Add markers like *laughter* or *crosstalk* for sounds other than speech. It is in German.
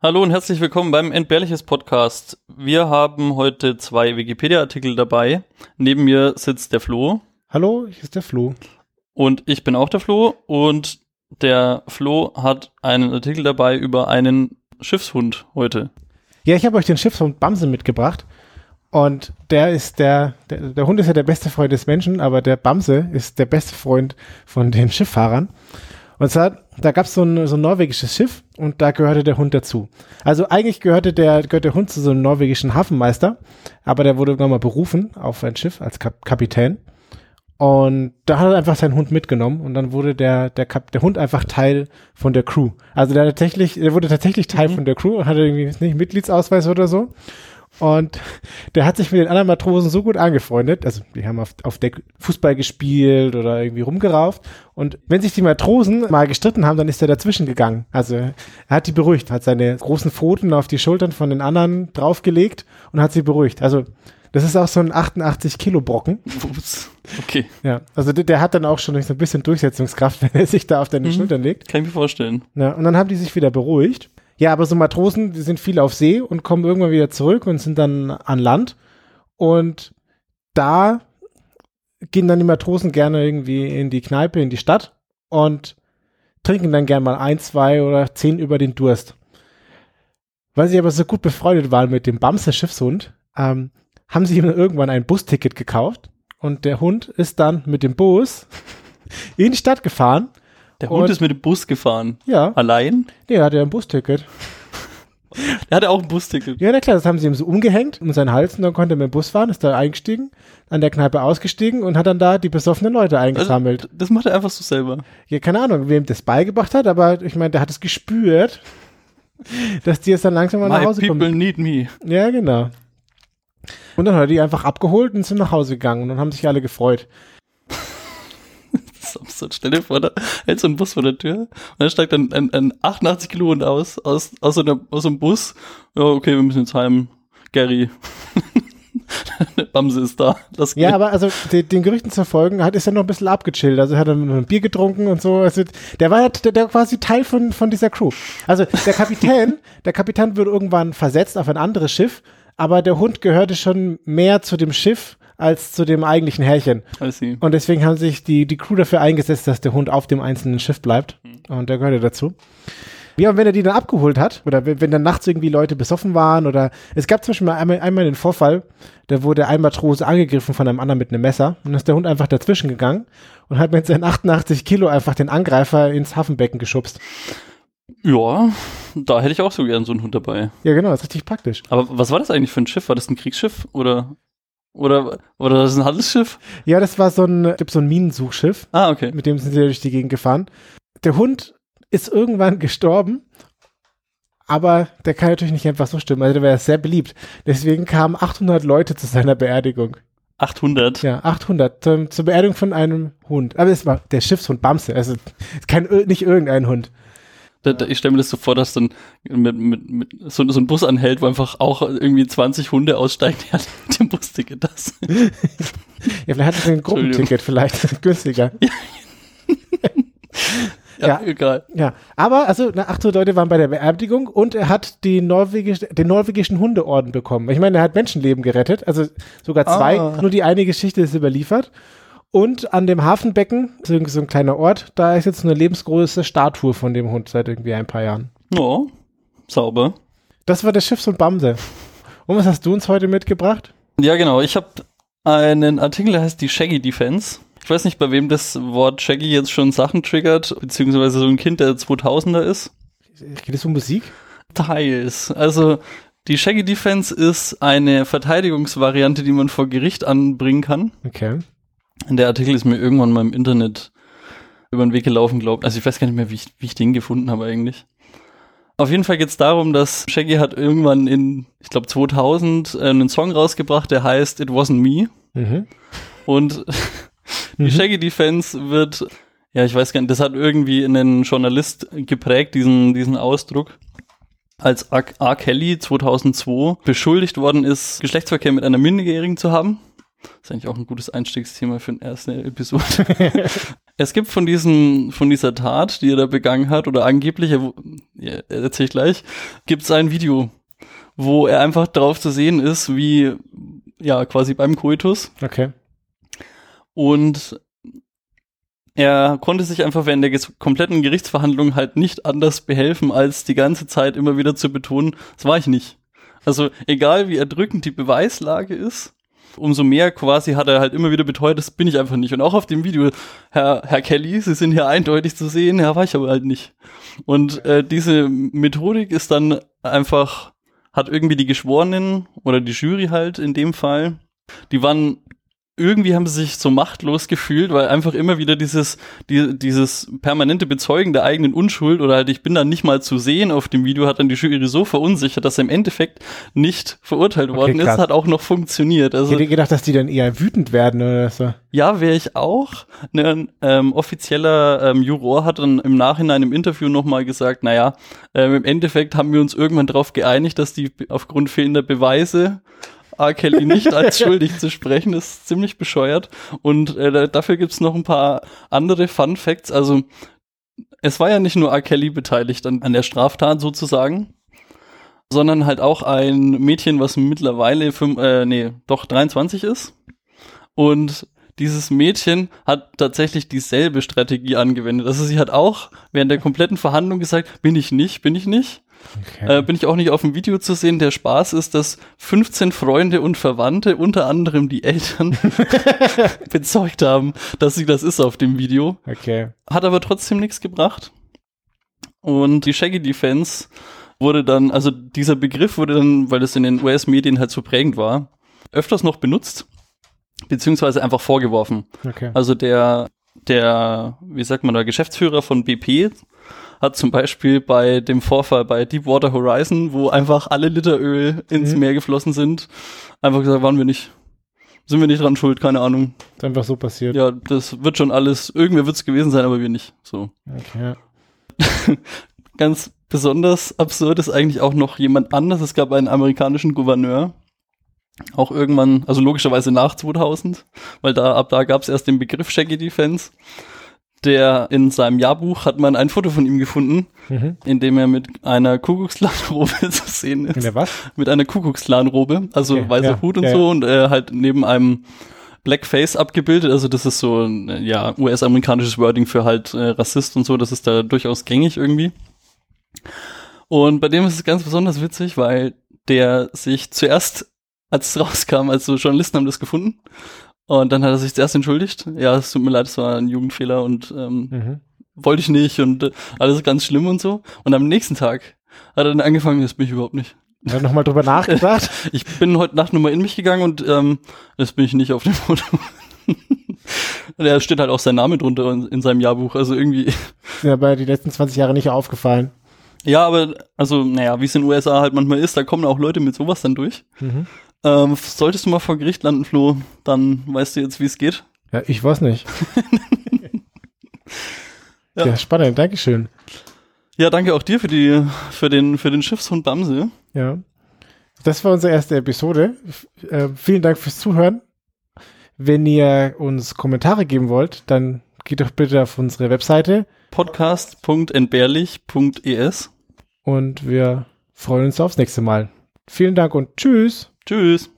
Hallo und herzlich willkommen beim Entbehrliches Podcast. Wir haben heute zwei Wikipedia-Artikel dabei. Neben mir sitzt der Flo. Hallo, hier ist der Flo. Und ich bin auch der Flo. Und der Flo hat einen Artikel dabei über einen Schiffshund heute. Ja, ich habe euch den Schiffshund Bamse mitgebracht. Und der ist der, der, der Hund ist ja der beste Freund des Menschen, aber der Bamse ist der beste Freund von den Schifffahrern. Und zwar, da gab so es so ein norwegisches Schiff und da gehörte der Hund dazu. Also eigentlich gehörte der, gehört der Hund zu so einem norwegischen Hafenmeister, aber der wurde irgendwann mal berufen auf ein Schiff als Kap Kapitän. Und da hat er einfach seinen Hund mitgenommen und dann wurde der, der, Kap der Hund einfach Teil von der Crew. Also der tatsächlich, der wurde tatsächlich Teil mhm. von der Crew und hatte irgendwie nicht Mitgliedsausweis oder so. Und *laughs* der hat sich mit den anderen Matrosen so gut angefreundet. Also, die haben auf, auf Deck Fußball gespielt oder irgendwie rumgerauft. Und wenn sich die Matrosen mal gestritten haben, dann ist er dazwischen gegangen. Also, er hat die beruhigt, hat seine großen Pfoten auf die Schultern von den anderen draufgelegt und hat sie beruhigt. Also, das ist auch so ein 88 Kilo Brocken. Ups. Okay. Ja, also der, der, hat dann auch schon so ein bisschen Durchsetzungskraft, *laughs* wenn er sich da auf deine mhm. Schultern legt. Kann ich mir vorstellen. Ja, und dann haben die sich wieder beruhigt. Ja, aber so Matrosen, die sind viel auf See und kommen irgendwann wieder zurück und sind dann an Land. Und da gehen dann die Matrosen gerne irgendwie in die Kneipe, in die Stadt und trinken dann gerne mal ein, zwei oder zehn über den Durst. Weil sie aber so gut befreundet waren mit dem Bamser Schiffshund, ähm, haben sie ihm irgendwann ein Busticket gekauft und der Hund ist dann mit dem Bus *laughs* in die Stadt gefahren der Hund und, ist mit dem Bus gefahren. Ja. Allein? Nee, er hatte ja ein Busticket. *laughs* Der hatte auch ein Busticket. Ja, na klar, das haben sie ihm so umgehängt um seinen Hals und dann konnte er mit dem Bus fahren, ist da eingestiegen, an der Kneipe ausgestiegen und hat dann da die besoffenen Leute eingesammelt. Also, das macht er einfach so selber. Ja, keine Ahnung, wem das beigebracht hat, aber ich meine, der hat es gespürt, *laughs* dass die jetzt dann langsam mal nach Hause people kommen. need me. Ja, genau. Und dann hat er die einfach abgeholt und sind nach Hause gegangen und dann haben sich alle gefreut absurd. Stell dir vor, da hält so ein Bus vor der Tür und dann steigt dann ein, ein 88 Kilo Hund aus, aus, aus, so einer, aus so einem Bus. Ja, okay, wir müssen jetzt heim. Gary. *laughs* Bamse ist da. Das ja, aber also die, den Gerüchten zu folgen, hat ist er noch ein bisschen abgechillt. Also hat er ein Bier getrunken und so. Also, der war ja der, der quasi Teil von, von dieser Crew. Also der Kapitän, *laughs* der Kapitän wird irgendwann versetzt auf ein anderes Schiff, aber der Hund gehörte schon mehr zu dem Schiff als zu dem eigentlichen Herrchen. Und deswegen haben sich die, die Crew dafür eingesetzt, dass der Hund auf dem einzelnen Schiff bleibt. Mhm. Und der gehört ja dazu. Ja, und wenn er die dann abgeholt hat, oder wenn, wenn dann nachts irgendwie Leute besoffen waren, oder es gab zum Beispiel mal einmal, einmal den Vorfall, da wurde ein Matrose angegriffen von einem anderen mit einem Messer und ist der Hund einfach dazwischen gegangen und hat mit seinen 88 Kilo einfach den Angreifer ins Hafenbecken geschubst. Ja, da hätte ich auch so gern so einen Hund dabei. Ja, genau, das ist richtig praktisch. Aber was war das eigentlich für ein Schiff? War das ein Kriegsschiff oder? Oder, oder das ist ein Handelsschiff? Ja, das war so ein, gibt so ein Minensuchschiff. Ah, okay. Mit dem sind sie durch die Gegend gefahren. Der Hund ist irgendwann gestorben, aber der kann natürlich nicht einfach so stimmen. Also der wäre sehr beliebt. Deswegen kamen 800 Leute zu seiner Beerdigung. 800? Ja, 800 zur, zur Beerdigung von einem Hund. Aber es war der Schiffshund Bamse. Also kein, nicht irgendein Hund. Da, da, ich stelle mir das so vor, dass dann mit, mit, mit so, so ein Bus anhält, wo einfach auch irgendwie 20 Hunde aussteigen, *laughs* die hat mit dem Busticket das. *laughs* ja, vielleicht hat er ein Gruppenticket, vielleicht *laughs* günstiger. Ja. ja, egal. Ja, aber also na, 800 Leute waren bei der Beerdigung und er hat die norwegisch, den norwegischen Hundeorden bekommen. Ich meine, er hat Menschenleben gerettet, also sogar zwei. Ah. Nur die eine Geschichte ist überliefert. Und an dem Hafenbecken, so ein kleiner Ort, da ist jetzt eine lebensgroße Statue von dem Hund seit irgendwie ein paar Jahren. Oh, sauber. Das war der Schiffs- und Bamse. Und was hast du uns heute mitgebracht? Ja, genau. Ich habe einen Artikel, der heißt die Shaggy Defense. Ich weiß nicht, bei wem das Wort Shaggy jetzt schon Sachen triggert, beziehungsweise so ein Kind der 2000er ist. Geht es um Musik? Teils. Also die Shaggy Defense ist eine Verteidigungsvariante, die man vor Gericht anbringen kann. Okay. Der Artikel ist mir irgendwann mal im Internet über den Weg gelaufen, glaube Also ich weiß gar nicht mehr, wie ich, wie ich den gefunden habe eigentlich. Auf jeden Fall geht es darum, dass Shaggy hat irgendwann in, ich glaube 2000, äh, einen Song rausgebracht, der heißt It Wasn't Me. Mhm. Und die mhm. Shaggy Defense wird, ja, ich weiß gar nicht, das hat irgendwie einen Journalist geprägt, diesen, diesen Ausdruck. Als R. R. Kelly 2002 beschuldigt worden ist, Geschlechtsverkehr mit einer Minderjährigen zu haben. Das ist eigentlich auch ein gutes Einstiegsthema für eine erste Episode. *laughs* Es gibt von diesem, von dieser Tat, die er da begangen hat, oder angeblich, er, ja, erzähl ich gleich, gibt es ein Video, wo er einfach drauf zu sehen ist, wie, ja, quasi beim Koitus. Okay. Und er konnte sich einfach während der kompletten Gerichtsverhandlung halt nicht anders behelfen, als die ganze Zeit immer wieder zu betonen, das war ich nicht. Also egal wie erdrückend die Beweislage ist, umso mehr quasi hat er halt immer wieder beteuert, das bin ich einfach nicht. Und auch auf dem Video, Herr, Herr Kelly, Sie sind hier eindeutig zu sehen, ja, war ich aber halt nicht. Und äh, diese Methodik ist dann einfach, hat irgendwie die Geschworenen oder die Jury halt in dem Fall, die waren irgendwie haben sie sich so machtlos gefühlt, weil einfach immer wieder dieses, die, dieses permanente Bezeugen der eigenen Unschuld oder halt ich bin dann nicht mal zu sehen auf dem Video, hat dann die Jury so verunsichert, dass er im Endeffekt nicht verurteilt worden krass. ist, hat auch noch funktioniert. Ich Also hätte gedacht, dass die dann eher wütend werden oder so. ja, wäre ich auch. Ein ähm, offizieller ähm, Juror hat dann im Nachhinein im Interview nochmal gesagt, naja, ähm, im Endeffekt haben wir uns irgendwann darauf geeinigt, dass die aufgrund fehlender Beweise R. Kelly nicht als *laughs* schuldig zu sprechen, ist ziemlich bescheuert. Und äh, da- dafür gibt's noch ein paar andere Fun Facts. Also es war ja nicht nur R. Kelly beteiligt an, an der Straftat sozusagen, sondern halt auch ein Mädchen, was mittlerweile fünf, äh, nee, doch 23 ist. Und dieses Mädchen hat tatsächlich dieselbe Strategie angewendet. Also sie hat auch während der kompletten Verhandlung gesagt, bin ich nicht, bin ich nicht. Okay. Äh, bin ich auch nicht auf dem Video zu sehen. Der Spaß ist, dass 15 Freunde und Verwandte, unter anderem die Eltern, *laughs* *laughs* bezeugt haben, dass sie das ist auf dem Video. okay. Hat aber trotzdem nichts gebracht. Und die Shaggy Defense wurde dann, also dieser Begriff wurde dann, weil das in den US-Medien halt so prägend war, öfters noch benutzt, beziehungsweise einfach vorgeworfen. Okay. Also der, der, wie sagt man da, Geschäftsführer von BP hat zum Beispiel bei dem Vorfall bei Deepwater Horizon, wo einfach alle Liter Öl ins Mhm. Meer geflossen sind, einfach gesagt, waren wir nicht. Sind wir nicht dran schuld, keine Ahnung. Ist einfach so passiert. Ja, das wird schon alles, irgendwer wird es gewesen sein, aber wir nicht. So. Okay. *laughs* Ganz besonders absurd ist eigentlich auch noch jemand anders. Es gab einen amerikanischen Gouverneur, auch irgendwann, also logischerweise nach 2000, weil da ab da gab es erst den Begriff Shaggy Defense. Der in seinem Jahrbuch hat man ein Foto von ihm gefunden, Mhm. in dem er mit einer Kuckucksklanrobe *laughs* zu sehen ist. der was? Mit einer Kuckucksklanrobe, also Okay, weißer ja, Hut und ja, so und äh, halt neben einem Blackface abgebildet. Also das ist so ein ja, US-amerikanisches Wording für halt äh, Rassist und so. Das ist da durchaus gängig irgendwie. Und bei dem ist es ganz besonders witzig, weil der sich zuerst, als es *laughs* rauskam, also Journalisten haben das gefunden. Und dann hat er sich zuerst entschuldigt. Ja, es tut mir leid, es war ein Jugendfehler und ähm, Mhm. wollte ich nicht und äh, alles ganz schlimm und so. Und am nächsten Tag hat er dann angefangen, das bin ich überhaupt nicht. Ich habe nochmal drüber nachgedacht. *laughs* Ich bin heute Nacht nochmal in mich gegangen und ähm, das bin ich nicht auf dem Foto. *laughs* Da steht halt auch sein Name drunter in, in seinem Jahrbuch. Also irgendwie. Mir aber die letzten 20 Jahre nicht aufgefallen. Ja, aber also, naja, wie es in den USA halt manchmal ist, da kommen auch Leute mit sowas dann durch. Mhm. Ähm, solltest du mal vor Gericht landen, Flo, dann weißt du jetzt, wie es geht. Ja, ich weiß nicht. *laughs* Ja. ja. spannend. Dankeschön. Ja, danke auch dir für die, für den, für den Schiffshund Bamse. Ja. Das war unsere erste Episode. Äh, vielen Dank fürs Zuhören. Wenn ihr uns Kommentare geben wollt, dann geht doch bitte auf unsere Webseite Podcast.entbehrlich.es. und wir freuen uns aufs nächste Mal. Vielen Dank und tschüss. Tschüss.